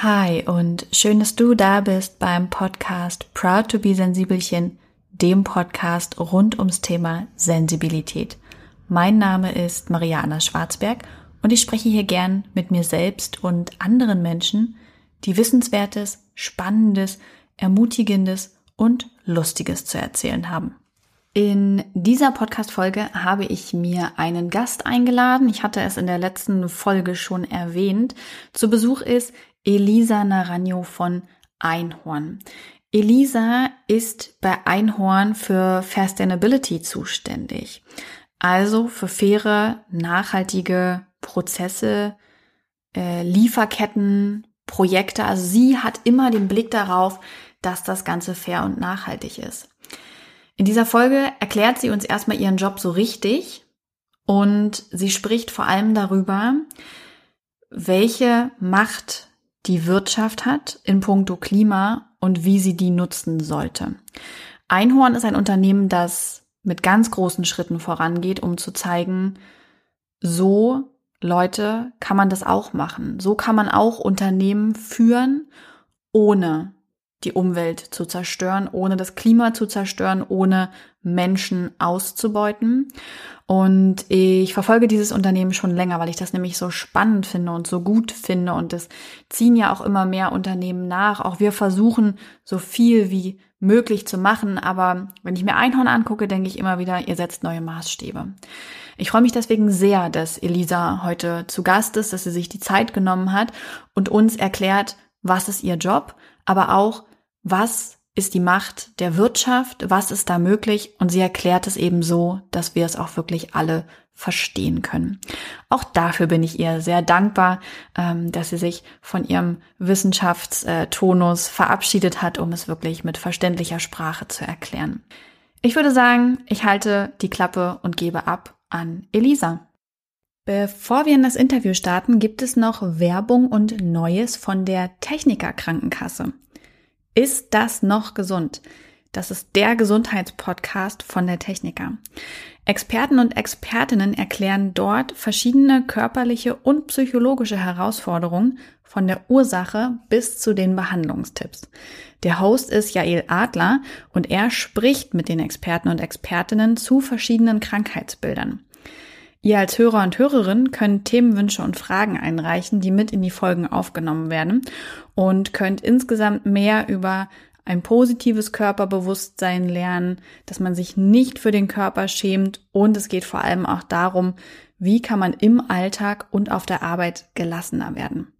Hi und schön, dass du da bist beim Podcast Proud to be Sensibelchen, dem Podcast rund ums Thema Sensibilität. Mein Name ist Mariana Schwarzberg und ich spreche hier gern mit mir selbst und anderen Menschen, die Wissenswertes, Spannendes, Ermutigendes und Lustiges zu erzählen haben. In dieser Podcast-Folge habe ich mir einen Gast eingeladen. Ich hatte es in der letzten Folge schon erwähnt. Zu Besuch ist Elisa Naranjo von Einhorn. Elisa ist bei Einhorn für Sustainability zuständig. Also für faire, nachhaltige Prozesse, äh, Lieferketten, Projekte. Also sie hat immer den Blick darauf, dass das Ganze fair und nachhaltig ist. In dieser Folge erklärt sie uns erstmal ihren Job so richtig und sie spricht vor allem darüber, welche Macht die Wirtschaft hat in puncto Klima und wie sie die nutzen sollte. Einhorn ist ein Unternehmen, das mit ganz großen Schritten vorangeht, um zu zeigen, so Leute kann man das auch machen. So kann man auch Unternehmen führen, ohne die Umwelt zu zerstören, ohne das Klima zu zerstören, ohne Menschen auszubeuten. Und ich verfolge dieses Unternehmen schon länger, weil ich das nämlich so spannend finde und so gut finde. Und es ziehen ja auch immer mehr Unternehmen nach. Auch wir versuchen so viel wie möglich zu machen. Aber wenn ich mir Einhorn angucke, denke ich immer wieder, ihr setzt neue Maßstäbe. Ich freue mich deswegen sehr, dass Elisa heute zu Gast ist, dass sie sich die Zeit genommen hat und uns erklärt, was ist ihr Job, aber auch, was ist die Macht der Wirtschaft, was ist da möglich und sie erklärt es eben so, dass wir es auch wirklich alle verstehen können. Auch dafür bin ich ihr sehr dankbar, ähm, dass sie sich von ihrem Wissenschaftstonus verabschiedet hat, um es wirklich mit verständlicher Sprache zu erklären. Ich würde sagen, ich halte die Klappe und gebe ab an Elisa. Bevor wir in das Interview starten, gibt es noch Werbung und Neues von der Techniker Krankenkasse. Ist das noch gesund? Das ist der Gesundheitspodcast von der Techniker. Experten und Expertinnen erklären dort verschiedene körperliche und psychologische Herausforderungen von der Ursache bis zu den Behandlungstipps. Der Host ist Jael Adler und er spricht mit den Experten und Expertinnen zu verschiedenen Krankheitsbildern. Ihr als Hörer und Hörerin könnt Themenwünsche und Fragen einreichen, die mit in die Folgen aufgenommen werden und könnt insgesamt mehr über ein positives Körperbewusstsein lernen, dass man sich nicht für den Körper schämt und es geht vor allem auch darum, wie kann man im Alltag und auf der Arbeit gelassener werden.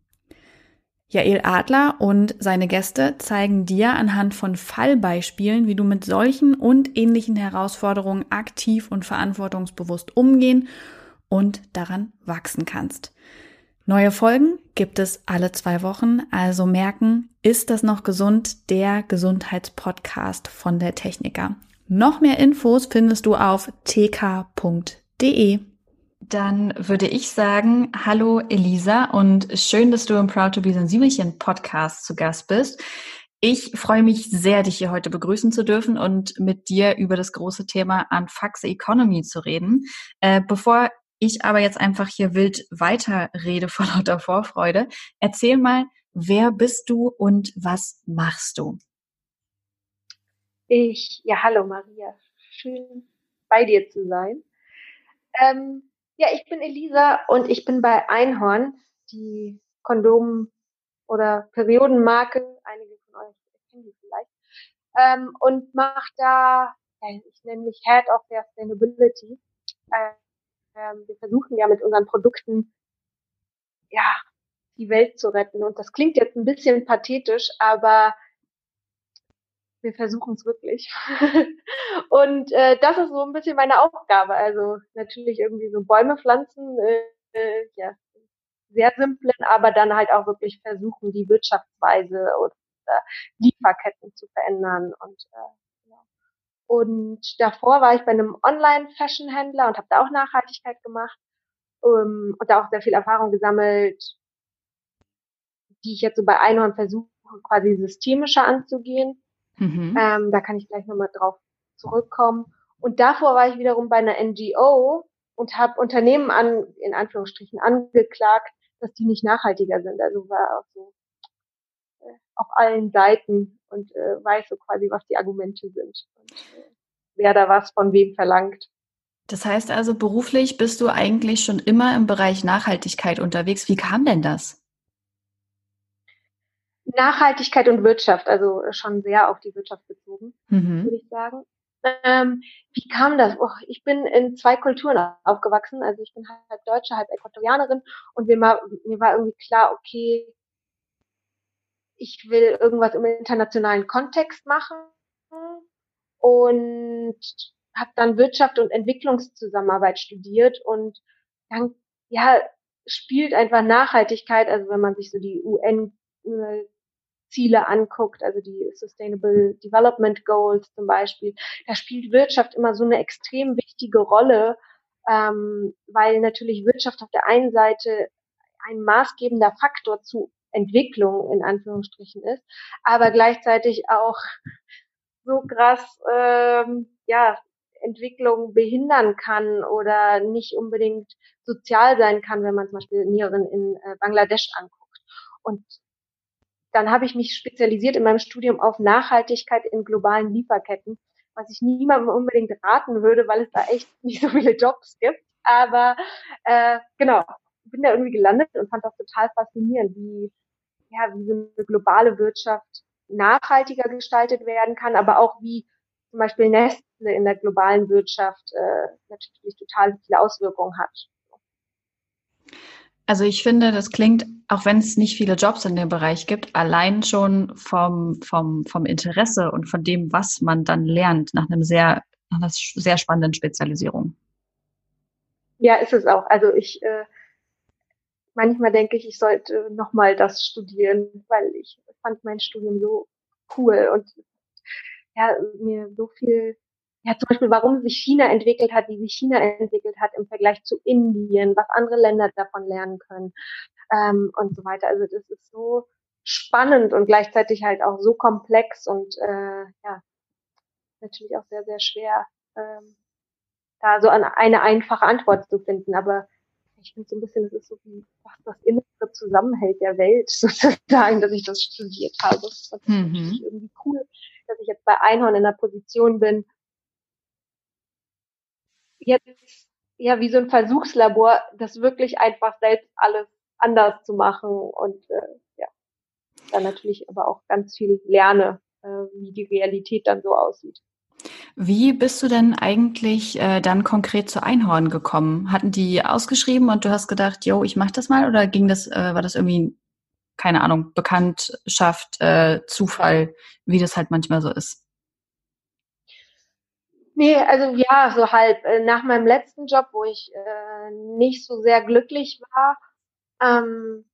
Jael Adler und seine Gäste zeigen dir anhand von Fallbeispielen, wie du mit solchen und ähnlichen Herausforderungen aktiv und verantwortungsbewusst umgehen und daran wachsen kannst. Neue Folgen gibt es alle zwei Wochen, also merken, ist das noch gesund? Der Gesundheitspodcast von der Techniker. Noch mehr Infos findest du auf tk.de. Dann würde ich sagen, hallo Elisa und schön, dass du im Proud to be Sensibelchen Podcast zu Gast bist. Ich freue mich sehr, dich hier heute begrüßen zu dürfen und mit dir über das große Thema Unfaxe Economy zu reden. Äh, bevor ich aber jetzt einfach hier wild weiterrede vor lauter Vorfreude, erzähl mal, wer bist du und was machst du? Ich, ja, hallo Maria, schön bei dir zu sein. Ähm, ja, ich bin Elisa und ich bin bei Einhorn, die Kondom- oder Periodenmarke. Einige von euch kennen die vielleicht. Ähm, und mache da, ich nenne mich Head of Sustainability. Ähm, wir versuchen ja mit unseren Produkten, ja, die Welt zu retten. Und das klingt jetzt ein bisschen pathetisch, aber wir versuchen es wirklich. und äh, das ist so ein bisschen meine Aufgabe. Also natürlich irgendwie so Bäume pflanzen, äh, äh, ja, sehr simplen, aber dann halt auch wirklich versuchen, die Wirtschaftsweise oder Lieferketten zu verändern. Und, äh, ja. und davor war ich bei einem Online-Fashion-Händler und habe da auch Nachhaltigkeit gemacht um, und da auch sehr viel Erfahrung gesammelt, die ich jetzt so bei Einhorn versuche, quasi systemischer anzugehen Mhm. Ähm, da kann ich gleich nochmal drauf zurückkommen. Und davor war ich wiederum bei einer NGO und habe Unternehmen an, in Anführungsstrichen, angeklagt, dass die nicht nachhaltiger sind. Also war auch so äh, auf allen Seiten und äh, weiß so quasi, was die Argumente sind und äh, wer da was von wem verlangt. Das heißt also, beruflich bist du eigentlich schon immer im Bereich Nachhaltigkeit unterwegs. Wie kam denn das? Nachhaltigkeit und Wirtschaft, also schon sehr auf die Wirtschaft bezogen, mhm. würde ich sagen. Ähm, wie kam das? Oh, ich bin in zwei Kulturen aufgewachsen. Also ich bin halb Deutsche, halb Äquatorianerin und mir war, mir war irgendwie klar, okay, ich will irgendwas im internationalen Kontext machen und habe dann Wirtschaft und Entwicklungszusammenarbeit studiert und dann ja spielt einfach Nachhaltigkeit, also wenn man sich so die UN Ziele anguckt, also die Sustainable Development Goals zum Beispiel, da spielt Wirtschaft immer so eine extrem wichtige Rolle, ähm, weil natürlich Wirtschaft auf der einen Seite ein maßgebender Faktor zu Entwicklung in Anführungsstrichen ist, aber gleichzeitig auch so krass ähm, ja Entwicklung behindern kann oder nicht unbedingt sozial sein kann, wenn man zum Beispiel Nieren in äh, Bangladesch anguckt. Und dann habe ich mich spezialisiert in meinem Studium auf Nachhaltigkeit in globalen Lieferketten, was ich niemandem unbedingt raten würde, weil es da echt nicht so viele Jobs gibt. Aber äh, genau, bin da irgendwie gelandet und fand das total faszinierend, wie ja, wie so eine globale Wirtschaft nachhaltiger gestaltet werden kann, aber auch wie zum Beispiel Nestle in der globalen Wirtschaft äh, natürlich total viele Auswirkungen hat. Also ich finde, das klingt, auch wenn es nicht viele Jobs in dem Bereich gibt, allein schon vom, vom, vom Interesse und von dem, was man dann lernt, nach einem sehr, nach einer sehr spannenden Spezialisierung. Ja, ist es auch. Also ich äh, manchmal denke ich, ich sollte nochmal das studieren, weil ich fand mein Studium so cool und ja, mir so viel ja, zum Beispiel, warum sich China entwickelt hat, wie sich China entwickelt hat im Vergleich zu Indien, was andere Länder davon lernen können ähm, und so weiter. Also das ist so spannend und gleichzeitig halt auch so komplex und äh, ja, natürlich auch sehr, sehr schwer, ähm, da so an eine einfache Antwort zu finden. Aber ich finde so ein bisschen, das ist so wie, was das Innere zusammenhält der Welt sozusagen, dass ich das studiert habe. Das ist mhm. irgendwie cool, dass ich jetzt bei Einhorn in der Position bin, jetzt ja wie so ein Versuchslabor, das wirklich einfach selbst alles anders zu machen und äh, ja, dann natürlich aber auch ganz viel lerne, äh, wie die Realität dann so aussieht. Wie bist du denn eigentlich äh, dann konkret zu Einhorn gekommen? Hatten die ausgeschrieben und du hast gedacht, yo, ich mach das mal oder ging das, äh, war das irgendwie, keine Ahnung, Bekanntschaft, äh, Zufall, wie das halt manchmal so ist? Nee, also ja, so halb. Äh, nach meinem letzten Job, wo ich äh, nicht so sehr glücklich war, ähm,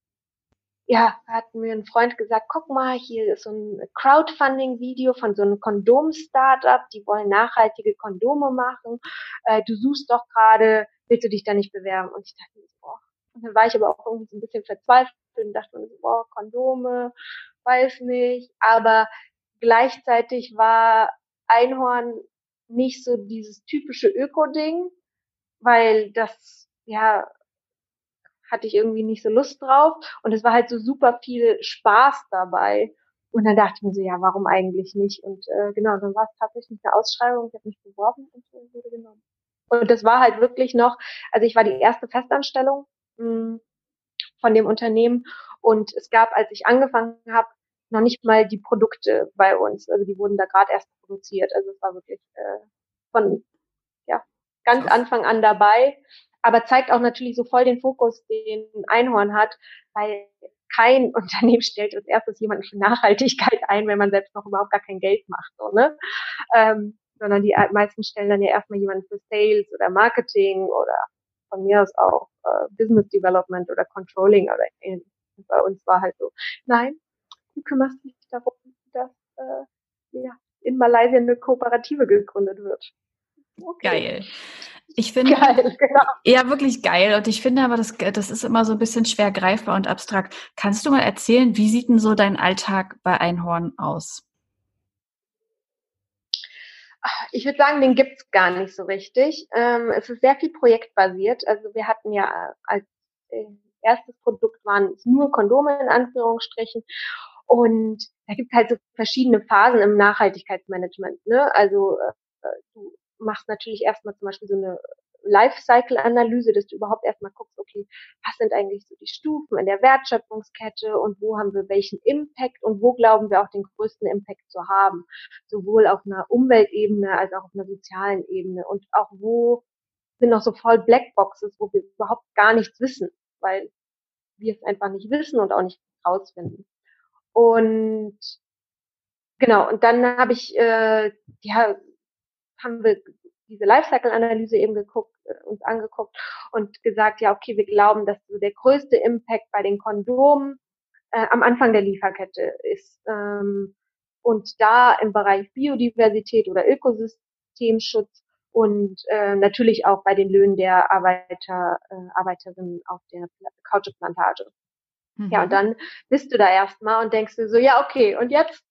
ja, hat mir ein Freund gesagt, guck mal, hier ist so ein Crowdfunding-Video von so einem Kondom-Startup, die wollen nachhaltige Kondome machen. Äh, du suchst doch gerade, willst du dich da nicht bewerben? Und ich dachte mir so, boah. Und dann war ich aber auch irgendwie so ein bisschen verzweifelt und dachte mir so, boah, Kondome, weiß nicht. Aber gleichzeitig war Einhorn nicht so dieses typische Öko-Ding, weil das, ja, hatte ich irgendwie nicht so Lust drauf. Und es war halt so super viel Spaß dabei. Und dann dachte ich mir so, ja, warum eigentlich nicht? Und äh, genau, dann war es tatsächlich eine Ausschreibung, ich habe mich beworben und wurde genommen. Und das war halt wirklich noch, also ich war die erste Festanstellung mh, hm, von dem Unternehmen und es gab, als ich angefangen habe, noch nicht mal die Produkte bei uns. Also die wurden da gerade erst produziert. Also es war wirklich äh, von ja, ganz Anfang an dabei. Aber zeigt auch natürlich so voll den Fokus, den Einhorn hat, weil kein Unternehmen stellt als erstes jemanden für Nachhaltigkeit ein, wenn man selbst noch überhaupt gar kein Geld macht, so, ne? Ähm, sondern die meisten stellen dann ja erstmal jemanden für Sales oder Marketing oder von mir aus auch äh, Business Development oder Controlling oder ähnliches. Bei uns war halt so, nein, du kümmerst dich darum, dass äh, ja, in Malaysia eine Kooperative gegründet wird. Okay. Geil. Ich finde, geil, genau. ja, wirklich geil. Und ich finde aber, das, das ist immer so ein bisschen schwer greifbar und abstrakt. Kannst du mal erzählen, wie sieht denn so dein Alltag bei Einhorn aus? Ich würde sagen, den gibt's gar nicht so richtig. Ähm, es ist sehr viel projektbasiert. Also wir hatten ja als äh, erstes Produkt waren es nur Kondome in Anführungsstrichen. Und da gibt es halt so verschiedene Phasen im Nachhaltigkeitsmanagement. Ne? Also äh, du machst natürlich erstmal zum Beispiel so eine Lifecycle-Analyse, dass du überhaupt erstmal guckst, okay, was sind eigentlich so die Stufen in der Wertschöpfungskette und wo haben wir welchen Impact und wo glauben wir auch den größten Impact zu haben, sowohl auf einer Umweltebene als auch auf einer sozialen Ebene und auch wo sind noch so voll Blackboxes, wo wir überhaupt gar nichts wissen, weil wir es einfach nicht wissen und auch nicht rausfinden. Und genau, und dann habe ich, äh, ja, haben wir diese Lifecycle-Analyse eben geguckt, äh, uns angeguckt und gesagt, ja, okay, wir glauben, dass so der größte Impact bei den Kondomen äh, am Anfang der Lieferkette ist. Ähm, und da im Bereich Biodiversität oder Ökosystemschutz und äh, natürlich auch bei den Löhnen der Arbeiter, äh, Arbeiterinnen auf der Kautschukplantage. Mhm. Ja, und dann bist du da erstmal und denkst dir so, ja, okay, und jetzt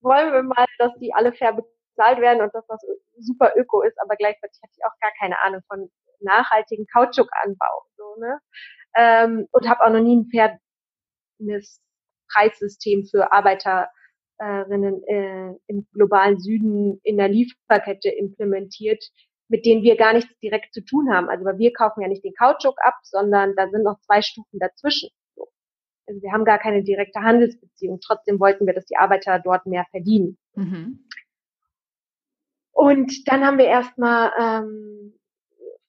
wollen wir mal, dass die alle fair bezahlt werden und dass das super öko ist, aber gleichzeitig hatte ich auch gar keine Ahnung von nachhaltigen Kautschukanbau. So, ne? Ähm, und habe auch noch nie ein faires Preissystem für Arbeiterinnen äh, im globalen Süden in der Lieferkette implementiert, mit denen wir gar nichts direkt zu tun haben. Also weil wir kaufen ja nicht den Kautschuk ab, sondern da sind noch zwei Stufen dazwischen. So. Also wir haben gar keine direkte Handelsbeziehung. Trotzdem wollten wir, dass die Arbeiter dort mehr verdienen. Mhm. Und dann haben wir erstmal ähm,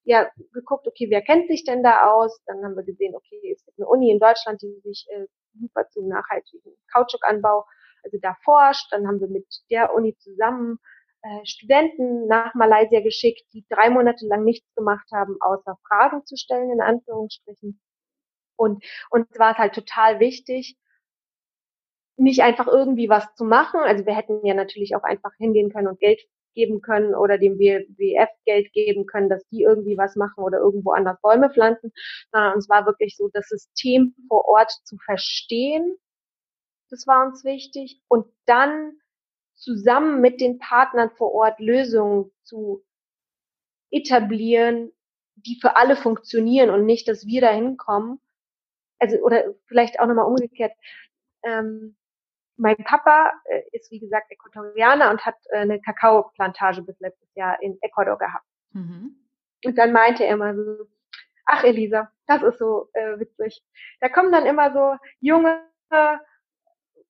ja, geguckt, okay, wer kennt sich denn da aus? Dann haben wir gesehen, okay, es gibt eine Uni in Deutschland, die sich äh, super zum nachhaltigen Kautschukanbau, also da forscht. Dann haben wir mit der Uni zusammen äh, Studenten nach Malaysia geschickt, die drei Monate lang nichts gemacht haben, außer Fragen zu stellen, in Anführungsstrichen. Und uns war es halt total wichtig, nicht einfach irgendwie was zu machen. Also wir hätten ja natürlich auch einfach hingehen können und Geld geben können oder dem WWF Geld geben können, dass die irgendwie was machen oder irgendwo anders Bäume pflanzen, sondern uns war wirklich so das System vor Ort zu verstehen. Das war uns wichtig. Und dann zusammen mit den Partnern vor Ort Lösungen zu etablieren, die für alle funktionieren und nicht, dass wir da hinkommen. Also, oder vielleicht auch nochmal umgekehrt. Ähm, mein Papa äh, ist, wie gesagt, Äquatorianer und hat äh, eine Kakaoplantage bis letztes Jahr in Ecuador gehabt. Mhm. Und dann meinte er immer so, ach Elisa, das ist so äh, witzig. Da kommen dann immer so junge,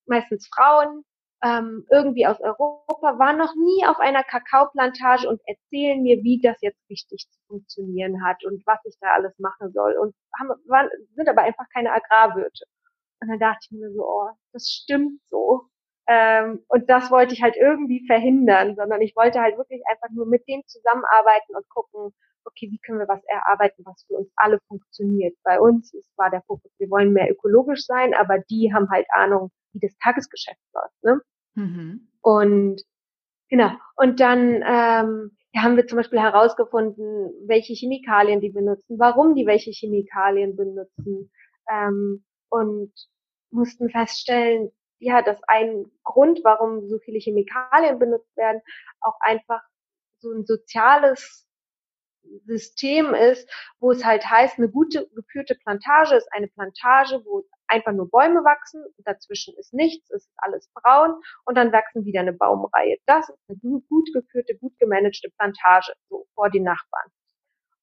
meistens Frauen, ähm, irgendwie aus Europa, waren noch nie auf einer Kakaoplantage und erzählen mir, wie das jetzt richtig zu funktionieren hat und was ich da alles machen soll und haben, waren, sind aber einfach keine Agrarwirte. Und dann dachte ich mir so, oh, das stimmt so. Ähm, und das wollte ich halt irgendwie verhindern, sondern ich wollte halt wirklich einfach nur mit denen zusammenarbeiten und gucken, okay, wie können wir was erarbeiten, was für uns alle funktioniert. Bei uns ist, war der Fokus, wir wollen mehr ökologisch sein, aber die haben halt Ahnung, wie das Tagesgeschäft läuft. Ne? Mhm. Und genau. Und dann ähm, ja, haben wir zum Beispiel herausgefunden, welche Chemikalien die benutzen, warum die welche Chemikalien benutzen. Ähm, und mussten feststellen, ja, dass ein Grund, warum so viele Chemikalien benutzt werden, auch einfach so ein soziales System ist, wo es halt heißt, eine gute geführte Plantage ist eine Plantage, wo einfach nur Bäume wachsen, dazwischen ist nichts, es ist alles braun und dann wachsen wieder eine Baumreihe. Das ist eine gut geführte, gut gemanagte Plantage, so vor die Nachbarn.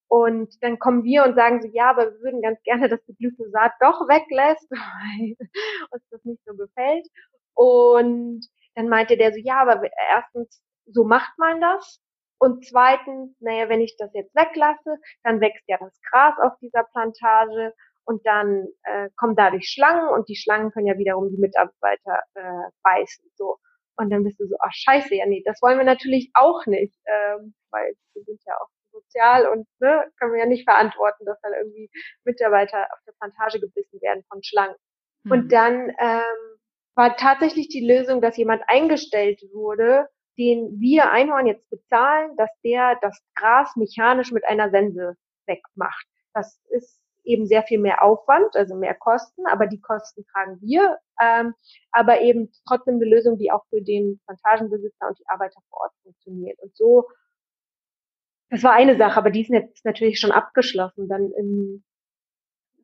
Und dann kommen wir und sagen so, ja, aber wir würden ganz gerne, dass du Glyphosat doch weglässt, weil uns das nicht so gefällt. Und dann meinte der so, ja, aber erstens, so macht man das. Und zweitens, naja, wenn ich das jetzt weglasse, dann wächst ja das Gras auf dieser Plantage und dann äh, kommen dadurch Schlangen und die Schlangen können ja wiederum die Mitarbeiter äh, beißen. So. Und dann bist du so, ach scheiße, ja nee, das wollen wir natürlich auch nicht, ähm, weil wir sind ja auch sozial und ne, können wir ja nicht verantworten, dass dann irgendwie Mitarbeiter auf der Plantage gebissen werden von Schlangen. Mhm. Und dann ähm, war tatsächlich die Lösung, dass jemand eingestellt wurde, den wir Einhorn jetzt bezahlen, dass der das Gras mechanisch mit einer Sense wegmacht. Das ist eben sehr viel mehr Aufwand, also mehr Kosten, aber die Kosten tragen wir, ähm, aber eben trotzdem eine Lösung, die auch für den Plantagenbesitzer und die Arbeiter vor Ort funktioniert. Und so das war eine Sache, aber die ist jetzt natürlich schon abgeschlossen. Dann im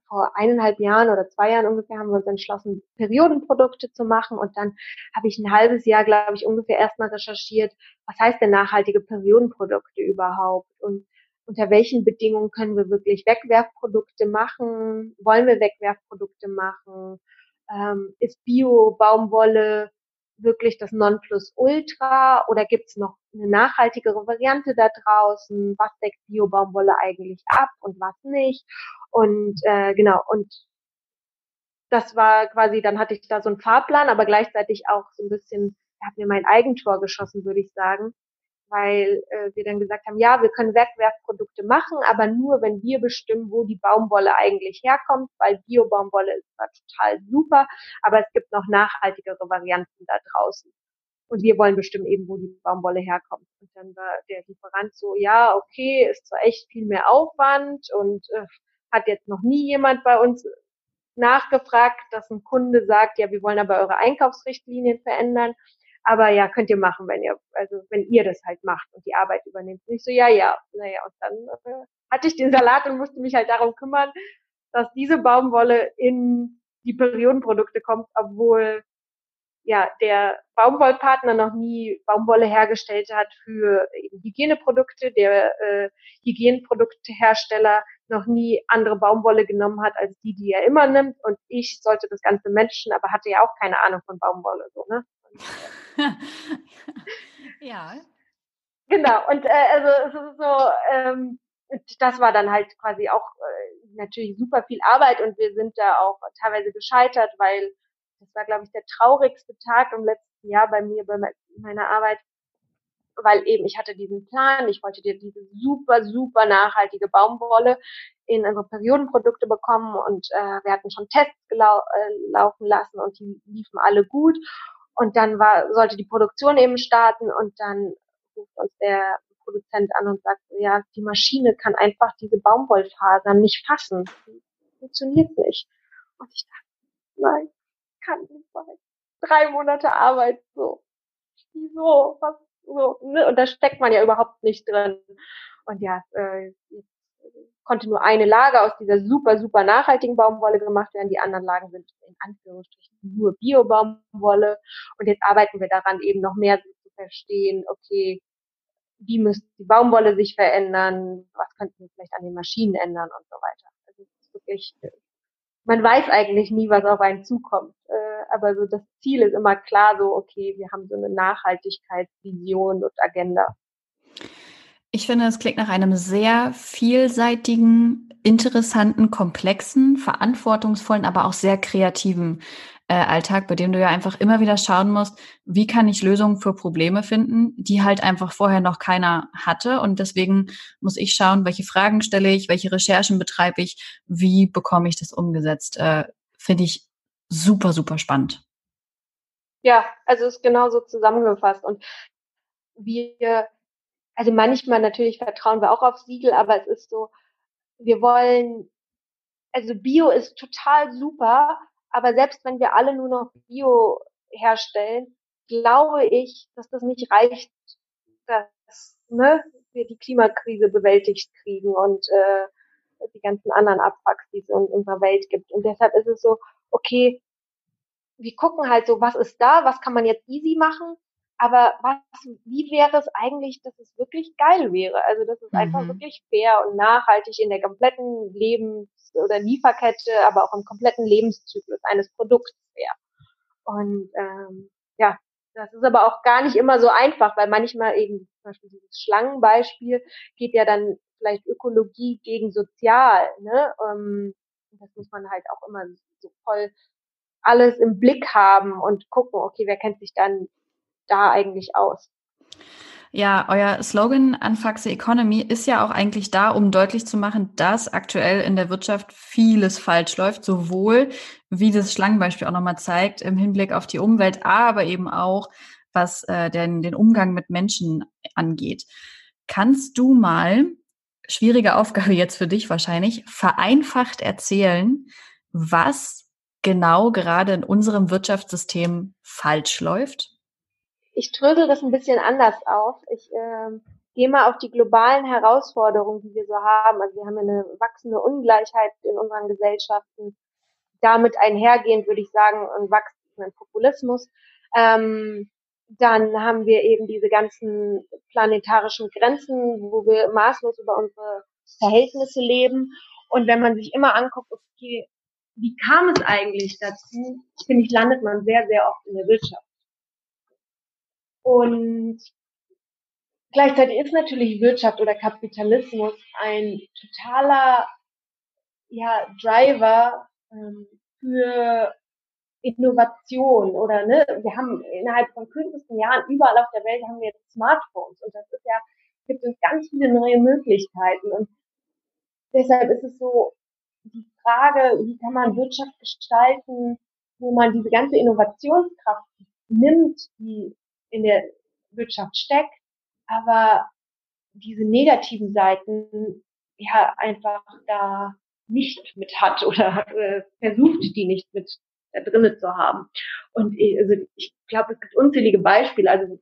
vor eineinhalb Jahren oder zwei Jahren ungefähr haben wir uns entschlossen, Periodenprodukte zu machen. Und dann habe ich ein halbes Jahr, glaube ich, ungefähr erstmal recherchiert, was heißt denn nachhaltige Periodenprodukte überhaupt? Und unter welchen Bedingungen können wir wirklich Wegwerfprodukte machen? Wollen wir Wegwerfprodukte machen? Ähm, ist Bio-Baumwolle wirklich das Nonplusultra oder gibt es noch eine nachhaltigere Variante da draußen? Was deckt Bio-Baumwolle eigentlich ab und was nicht? Und äh, genau, und das war quasi, dann hatte ich da so einen Fahrplan, aber gleichzeitig auch so ein bisschen, er hat mir mein Eigentor geschossen, würde ich sagen, weil äh, wir dann gesagt haben, ja, wir können Wegwerfprodukte machen, aber nur, wenn wir bestimmen, wo die Baumwolle eigentlich herkommt, weil Bio-Baumwolle ist zwar total super, aber es gibt noch nachhaltigere Varianten da draußen. Und wir wollen bestimmen eben, wo die Baumwolle herkommt. Und dann war der Lieferant so, ja, okay, ist zwar echt viel mehr Aufwand und äh, hat jetzt noch nie jemand bei uns nachgefragt, dass ein Kunde sagt, ja, wir wollen aber eure Einkaufsrichtlinien verändern. Aber ja, könnt ihr machen, wenn ihr, also wenn ihr das halt macht und die Arbeit übernimmt. Und ich so, ja, ja, naja, und dann äh, hatte ich den Salat und musste mich halt darum kümmern, dass diese Baumwolle in die Periodenprodukte kommt, obwohl ja der Baumwollpartner noch nie Baumwolle hergestellt hat für eben Hygieneprodukte, der äh, Hygieneproduktehersteller noch nie andere Baumwolle genommen hat als die, die er immer nimmt. Und ich sollte das Ganze matchen, aber hatte ja auch keine Ahnung von Baumwolle, so, ne? ja. Genau, und äh, also es ist so, ähm, das war dann halt quasi auch äh, natürlich super viel Arbeit und wir sind da auch teilweise gescheitert, weil das war, glaube ich, der traurigste Tag im letzten Jahr bei mir, bei meiner Arbeit, weil eben ich hatte diesen Plan, ich wollte dir diese super, super nachhaltige Baumwolle in unsere Periodenprodukte bekommen und äh, wir hatten schon Tests gelau äh, laufen lassen und die liefen alle gut. Und dann war, sollte die Produktion eben starten und dann ruft uns der Produzent an und sagt, ja, die Maschine kann einfach diese Baumwollfasern nicht fassen. Funktioniert nicht. Und ich dachte, nein, kann nicht sein. Drei Monate Arbeit, so. Wieso? Was ne? Und da steckt man ja überhaupt nicht drin. Und ja, äh, konnte nur eine Lage aus dieser super, super nachhaltigen Baumwolle gemacht werden. Die anderen Lagen sind in Anführungsstrichen nur Bio-Baumwolle. Und jetzt arbeiten wir daran, eben noch mehr zu verstehen, okay, wie müsste die Baumwolle sich verändern, was könnten wir vielleicht an den Maschinen ändern und so weiter. Also es ist wirklich, man weiß eigentlich nie, was auf einen zukommt. Äh, aber so das Ziel ist immer klar, so, okay, wir haben so eine Nachhaltigkeitsvision und Agenda. Ich finde, es klingt nach einem sehr vielseitigen, interessanten, komplexen, verantwortungsvollen, aber auch sehr kreativen äh, Alltag, bei dem du ja einfach immer wieder schauen musst, wie kann ich Lösungen für Probleme finden, die halt einfach vorher noch keiner hatte. Und deswegen muss ich schauen, welche Fragen stelle ich, welche Recherchen betreibe ich, wie bekomme ich das umgesetzt. Äh, Finde ich super, super spannend. Ja, also ist genauso zusammengefasst. Und wir, also manchmal natürlich vertrauen wir auch auf Siegel, aber es ist so, wir wollen, also Bio ist total super, aber selbst wenn wir alle nur noch Bio herstellen, glaube ich, dass das nicht reicht, dass ne, wir die Klimakrise bewältigt kriegen und äh, die ganzen anderen Abfucks, die es in unserer Welt gibt. Und deshalb ist es so, okay, wir gucken halt so, was ist da, was kann man jetzt easy machen, aber was, wie wäre es eigentlich, dass es wirklich geil wäre? Also, dass es mhm. einfach wirklich fair und nachhaltig in der kompletten Lebens- oder Lieferkette, aber auch im kompletten Lebenszyklus eines Produkts wäre. Und ähm, ja, das ist aber auch gar nicht immer so einfach, weil manchmal eben zum Beispiel dieses Schlangenbeispiel geht ja dann vielleicht Ökologie gegen Sozial. Ne? Ähm, das muss man halt auch immer so voll alles im Blick haben und gucken, okay, wer kennt sich dann da eigentlich aus? Ja, euer Slogan Unfuck the Economy ist ja auch eigentlich da, um deutlich zu machen, dass aktuell in der Wirtschaft vieles falsch läuft, sowohl wie das Schlangenbeispiel auch nochmal zeigt, im Hinblick auf die Umwelt, aber eben auch, was äh, den, den Umgang mit Menschen angeht. Kannst du mal, schwierige Aufgabe jetzt für dich wahrscheinlich, vereinfacht erzählen, was genau gerade in unserem Wirtschaftssystem falsch läuft? Ich drösel das ein bisschen anders auf. Ich äh, gehe mal auf die globalen Herausforderungen, die wir so haben. Also wir haben eine wachsende Ungleichheit in unseren Gesellschaften. Damit einhergehend würde ich sagen, ein wachsenden Populismus. Ähm, dann haben wir eben diese ganzen planetarischen Grenzen, wo wir maßlos über unsere Verhältnisse leben. Und wenn man sich immer anguckt, okay, wie kam es eigentlich dazu, finde ich, landet man sehr, sehr oft in der Wirtschaft. Und gleichzeitig ist natürlich Wirtschaft oder Kapitalismus ein totaler ja, Driver ähm, für Innovation oder ne, wir haben innerhalb von kürzesten Jahren überall auf der Welt haben wir jetzt Smartphones und das ist ja, gibt uns ganz viele neue Möglichkeiten und deshalb ist es so die Frage, wie kann man Wirtschaft gestalten, wo man diese ganze Innovationskraft nimmt, die in der Wirtschaft steckt, aber diese negativen Seiten ja einfach da nicht mit hat oder äh, versucht, die nicht mit da drinnen zu haben. Und ich, also ich glaube, es gibt unzählige Beispiele. Also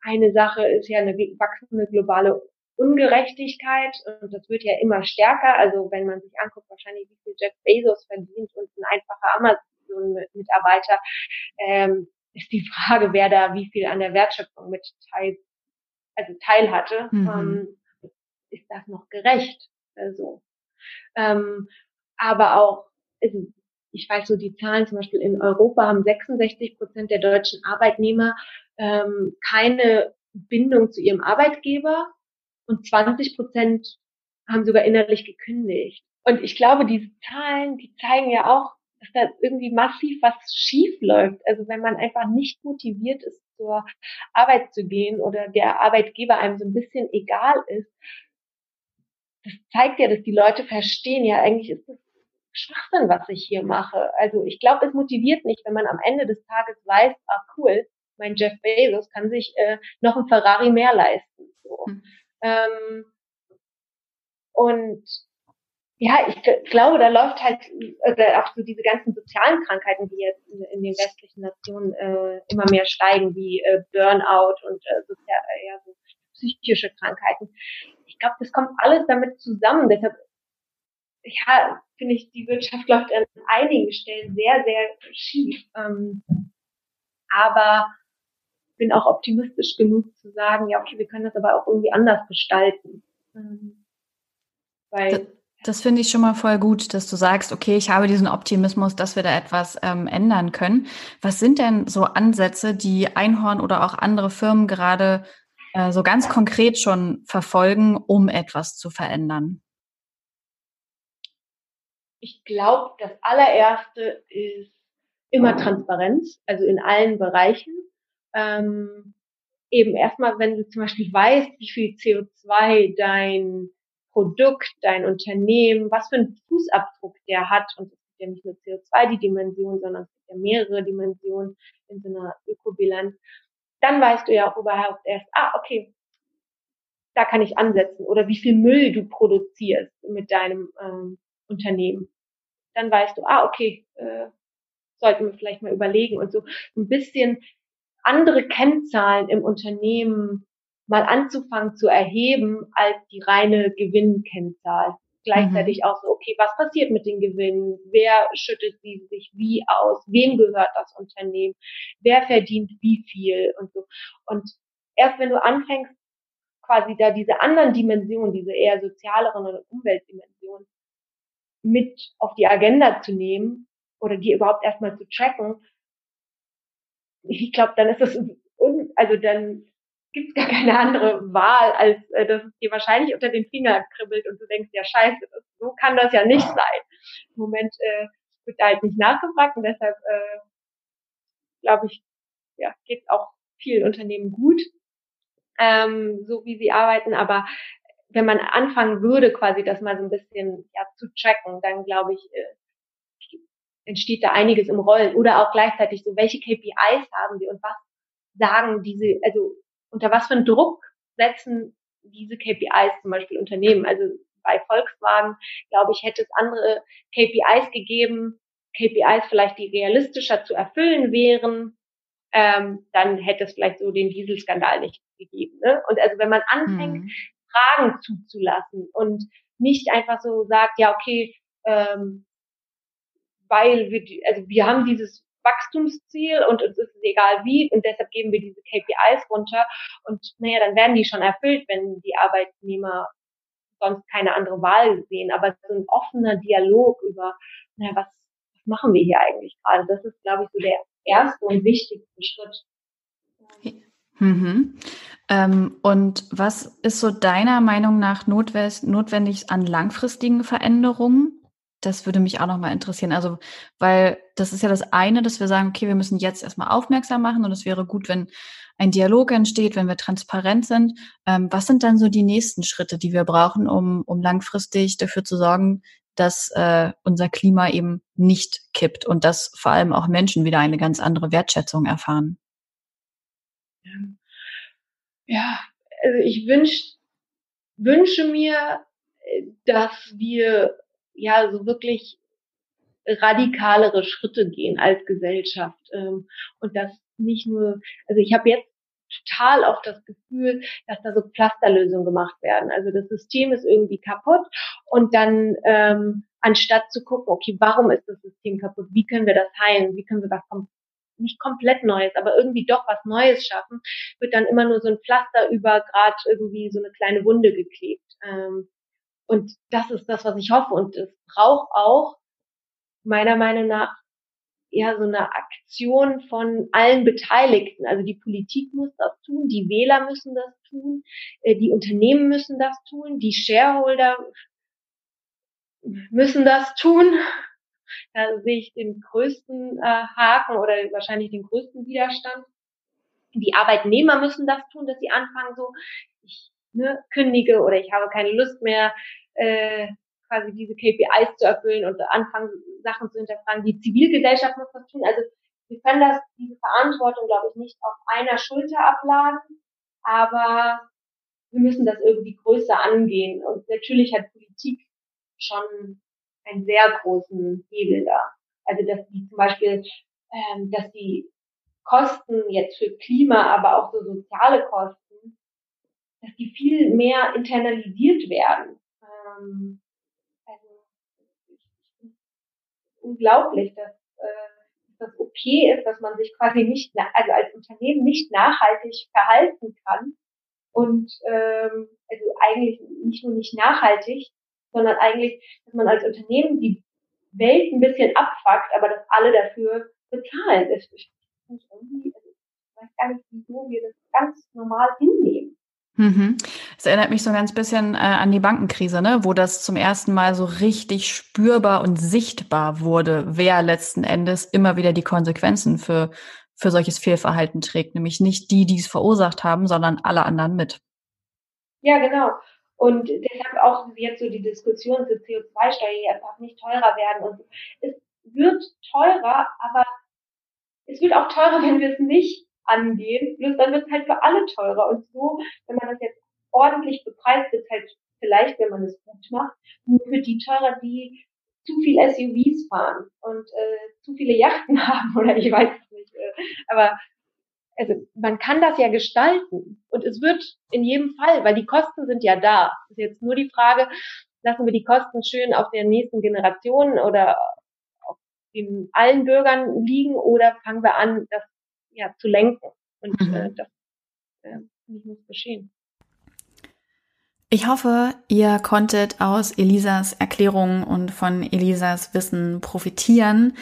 eine Sache ist ja eine wachsende globale Ungerechtigkeit und das wird ja immer stärker. Also wenn man sich anguckt, wahrscheinlich wie viel Jeff Bezos verdient und ein einfacher Amazon-Mitarbeiter, ähm, ist die Frage, wer da wie viel an der Wertschöpfung mit teil, also teil hatte. Mhm. Ähm, ist das noch gerecht? Also, ähm, aber auch, also ich weiß so die Zahlen zum Beispiel in Europa haben 66 Prozent der deutschen Arbeitnehmer ähm, keine Bindung zu ihrem Arbeitgeber und 20 Prozent haben sogar innerlich gekündigt. Und ich glaube, diese Zahlen, die zeigen ja auch, dass da irgendwie massiv was schief läuft. Also wenn man einfach nicht motiviert ist, zur Arbeit zu gehen oder der Arbeitgeber einem so ein bisschen egal ist, das zeigt ja, dass die Leute verstehen, ja, eigentlich ist das Schwachsinn, was ich hier mache. Also ich glaube, es motiviert nicht, wenn man am Ende des Tages weiß, ah cool, mein Jeff Bezos kann sich äh, noch ein Ferrari mehr leisten. So. Hm. Ähm, und ja, ich glaube, da läuft halt äh, auch so diese ganzen sozialen Krankheiten, die jetzt in, in den westlichen Nationen äh, immer mehr steigen, wie äh, Burnout und äh, sozial, äh, ja, so psychische Krankheiten. Ich glaube, das kommt alles damit zusammen. Deshalb, ja, finde ich, die Wirtschaft läuft an einigen Stellen sehr, sehr schief. Ähm, aber bin auch optimistisch genug zu sagen, ja, okay, wir können das aber auch irgendwie anders gestalten. Ähm, weil das, finde ich schon mal voll gut, dass du sagst, okay, ich habe diesen Optimismus, dass wir da etwas ähm, ändern können. Was sind denn so Ansätze, die Einhorn oder auch andere Firmen gerade äh, so ganz konkret schon verfolgen, um etwas zu verändern? Ich glaube, das allererste ist immer Transparenz, also in allen Bereichen. Ähm, eben erstmal, wenn du zum Beispiel weißt, wie viel CO2 dein Produkt, dein Unternehmen, was für einen Fußabdruck der hat, und es gibt ja nicht nur CO2 die Dimension, sondern es gibt ja mehrere Dimensionen in so einer Ökobilanz, dann weißt du ja auch überhaupt erst, ah, okay, da kann ich ansetzen. Oder wie viel Müll du produzierst mit deinem ähm, Unternehmen. Dann weißt du, ah, okay, äh, sollten wir vielleicht mal überlegen und so ein bisschen andere Kennzahlen im Unternehmen mal anzufangen zu erheben als die reine Gewinnkennzahl. Gleichzeitig mhm. auch so, okay, was passiert mit den Gewinnen? Wer schüttet sie sich wie aus? Wem gehört das Unternehmen? Wer verdient wie viel und so. Und erst wenn du anfängst, quasi da diese anderen Dimensionen, diese eher sozialeren oder Umweltdimensionen mit auf die Agenda zu nehmen oder die überhaupt erstmal zu tracken, ich glaube, dann ist das, un also dann gibt es gar keine andere Wahl, als äh, dass es dir wahrscheinlich unter den Finger kribbelt und du denkst, ja scheiße, das, so kann das ja nicht sein. Im Moment äh, wird da halt nicht nachgefragt und deshalb äh, glaube ich, ja, geht auch vielen Unternehmen gut, ähm, so wie sie arbeiten, aber wenn man anfangen würde, quasi das mal so ein bisschen ja, zu tracken, dann glaube ich, äh, entsteht da einiges im Rollen. Oder auch gleichzeitig so, welche KPIs haben wir und was sagen diese, also unter was für einen Druck setzen diese KPIs zum Beispiel Unternehmen. Also bei Volkswagen, glaube ich, hätte es andere KPIs gegeben, KPIs vielleicht, die realistischer zu erfüllen wären, ähm, dann hätte es vielleicht so den Dieselskandal nicht gegeben. Ne? Und also wenn man anfängt, mhm. Fragen zuzulassen und nicht einfach so sagt, ja, okay, ähm, weil wir, also wir haben dieses Wachstumsziel und uns ist es egal wie und deshalb geben wir diese KPIs runter und naja, dann werden die schon erfüllt, wenn die Arbeitnehmer sonst keine andere Wahl sehen. Aber so ein offener Dialog über, naja, was, was machen wir hier eigentlich gerade? Das ist, glaube ich, so der erste und wichtigste Schritt. Mhm. Ähm, und was ist so deiner Meinung nach notwendig an langfristigen Veränderungen? Das würde mich auch nochmal interessieren. Also, weil das ist ja das eine, dass wir sagen, okay, wir müssen jetzt erstmal aufmerksam machen und es wäre gut, wenn ein Dialog entsteht, wenn wir transparent sind. Ähm, was sind dann so die nächsten Schritte, die wir brauchen, um, um langfristig dafür zu sorgen, dass äh, unser Klima eben nicht kippt und dass vor allem auch Menschen wieder eine ganz andere Wertschätzung erfahren? Ja, also ich wünsch, wünsche mir, äh, dass wir ja so wirklich radikalere Schritte gehen als Gesellschaft ähm, und das nicht nur, also ich habe jetzt total auch das Gefühl, dass da so Pflasterlösungen gemacht werden. Also das System ist irgendwie kaputt und dann ähm, anstatt zu gucken, okay, warum ist das System kaputt? Wie können wir das heilen? Wie können wir was kom nicht komplett Neues, aber irgendwie doch was Neues schaffen, wird dann immer nur so ein Pflaster über gerade irgendwie so eine kleine Wunde geklebt. Ähm, und das ist das, was ich hoffe. Und es braucht auch meiner Meinung nach ja so eine Aktion von allen Beteiligten. Also die Politik muss das tun, die Wähler müssen das tun, äh, die Unternehmen müssen das tun, die Shareholder müssen das tun. Da sehe ich den größten äh, Haken oder wahrscheinlich den größten Widerstand. Die Arbeitnehmer müssen das tun, dass sie anfangen so, ich ne, kündige oder ich habe keine Lust mehr, äh, quasi diese KPIs zu erfüllen und anfangen, Sachen zu hinterfragen. Die Zivilgesellschaft muss das tun. Also wir können das, diese Verantwortung, glaube ich, nicht auf einer Schulter abladen, aber wir müssen das irgendwie größer angehen. Und natürlich hat Politik schon einen sehr großen Hebel da. Also dass die zum Beispiel, ähm, dass die Kosten jetzt für Klima, aber auch so soziale Kosten, dass die viel mehr internalisiert werden. Ähm, unglaublich, dass äh, das okay ist, dass man sich quasi nicht, also als Unternehmen nicht nachhaltig verhalten kann und ähm, also eigentlich nicht nur nicht nachhaltig, sondern eigentlich, dass man als Unternehmen die Welt ein bisschen abfuckt, aber dass alle dafür bezahlen. Das, ich, irgendwie, also ich weiß gar nicht, wieso wir das ganz normal hinnehmen. Mhm. Es erinnert mich so ein ganz bisschen äh, an die Bankenkrise, ne? wo das zum ersten Mal so richtig spürbar und sichtbar wurde, wer letzten Endes immer wieder die Konsequenzen für, für solches Fehlverhalten trägt. Nämlich nicht die, die es verursacht haben, sondern alle anderen mit. Ja, genau. Und deshalb auch jetzt so die Diskussion für CO2-Steuer einfach nicht teurer werden. Und es wird teurer, aber es wird auch teurer, wenn wir es nicht angehen. Bloß dann wird es halt für alle teurer. Und so, wenn man das jetzt ordentlich bepreist, wird halt vielleicht, wenn man es gut macht, nur für die teurer, die zu viel SUVs fahren und äh, zu viele Yachten haben oder ich weiß es nicht. Äh, aber also man kann das ja gestalten und es wird in jedem Fall, weil die Kosten sind ja da. Ist jetzt nur die Frage, lassen wir die Kosten schön auf der nächsten Generation oder auf den allen Bürgern liegen oder fangen wir an, das ja, zu lenken. Und mhm. äh, das äh, muss geschehen. Ich hoffe, ihr konntet aus Elisas Erklärungen und von Elisas Wissen profitieren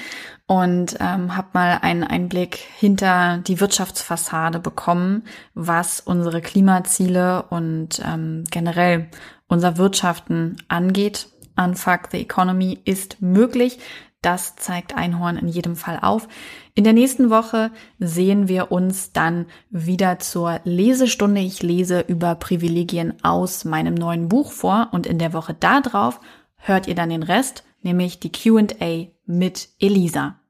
und ähm, habt mal einen Einblick hinter die Wirtschaftsfassade bekommen, was unsere Klimaziele und ähm, generell unser Wirtschaften angeht. Unfuck the Economy ist möglich. Das zeigt Einhorn in jedem Fall auf. In der nächsten Woche sehen wir uns dann wieder zur Lesestunde. Ich lese über Privilegien aus meinem neuen Buch vor und in der Woche darauf hört ihr dann den Rest, nämlich die QA mit Elisa.